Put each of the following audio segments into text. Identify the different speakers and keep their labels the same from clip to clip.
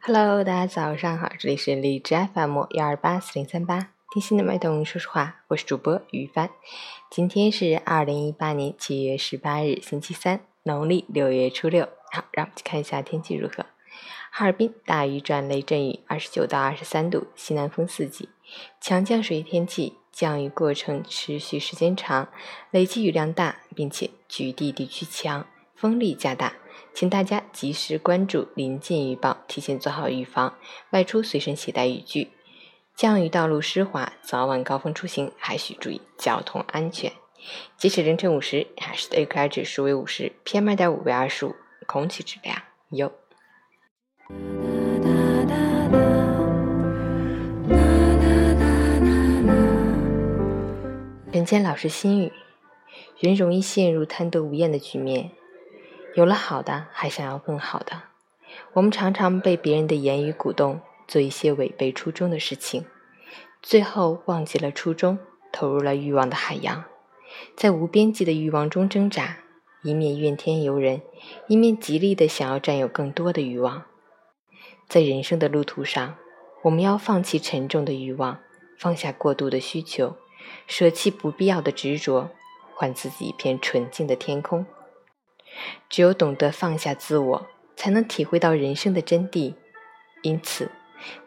Speaker 1: Hello，大家早上好，这里是荔枝 FM 幺二八四零三八，听心的脉动，说实话，我是主播于帆。今天是二零一八年七月十八日，星期三，农历六月初六。好，让我们去看一下天气如何。哈尔滨大雨转雷阵雨，二十九到二十三度，西南风四级，强降水天气，降雨过程持续时间长，累计雨量大，并且局地地区强，风力加大。请大家及时关注临近预报，提前做好预防。外出随身携带雨具。降雨道路湿滑，早晚高峰出行还需注意交通安全。截止凌晨五时，海市的 AQI 指数为五十，PM 二点五为二十五，空气质量优。人间老师心语：人容易陷入贪得无厌的局面。有了好的，还想要更好的。我们常常被别人的言语鼓动，做一些违背初衷的事情，最后忘记了初衷，投入了欲望的海洋，在无边际的欲望中挣扎，一面怨天尤人，一面极力的想要占有更多的欲望。在人生的路途上，我们要放弃沉重的欲望，放下过度的需求，舍弃不必要的执着，还自己一片纯净的天空。只有懂得放下自我，才能体会到人生的真谛。因此，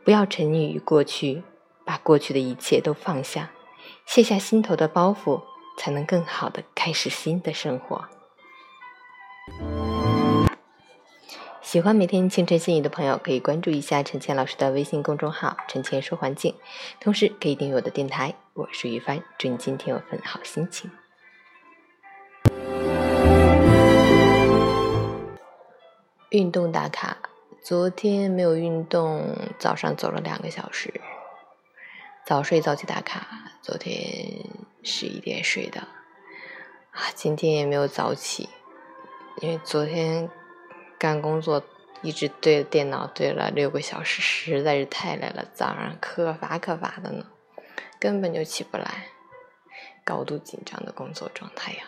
Speaker 1: 不要沉溺于过去，把过去的一切都放下，卸下心头的包袱，才能更好的开始新的生活。喜欢每天清晨心语的朋友，可以关注一下陈倩老师的微信公众号“陈倩说环境”，同时可以订阅我的电台。我是于帆，祝你今天有份好心情。运动打卡，昨天没有运动，早上走了两个小时。早睡早起打卡，昨天十一点睡的，啊，今天也没有早起，因为昨天干工作一直对着电脑对了六个小时，实在是太累了，早上可乏可乏的呢，根本就起不来，高度紧张的工作状态呀。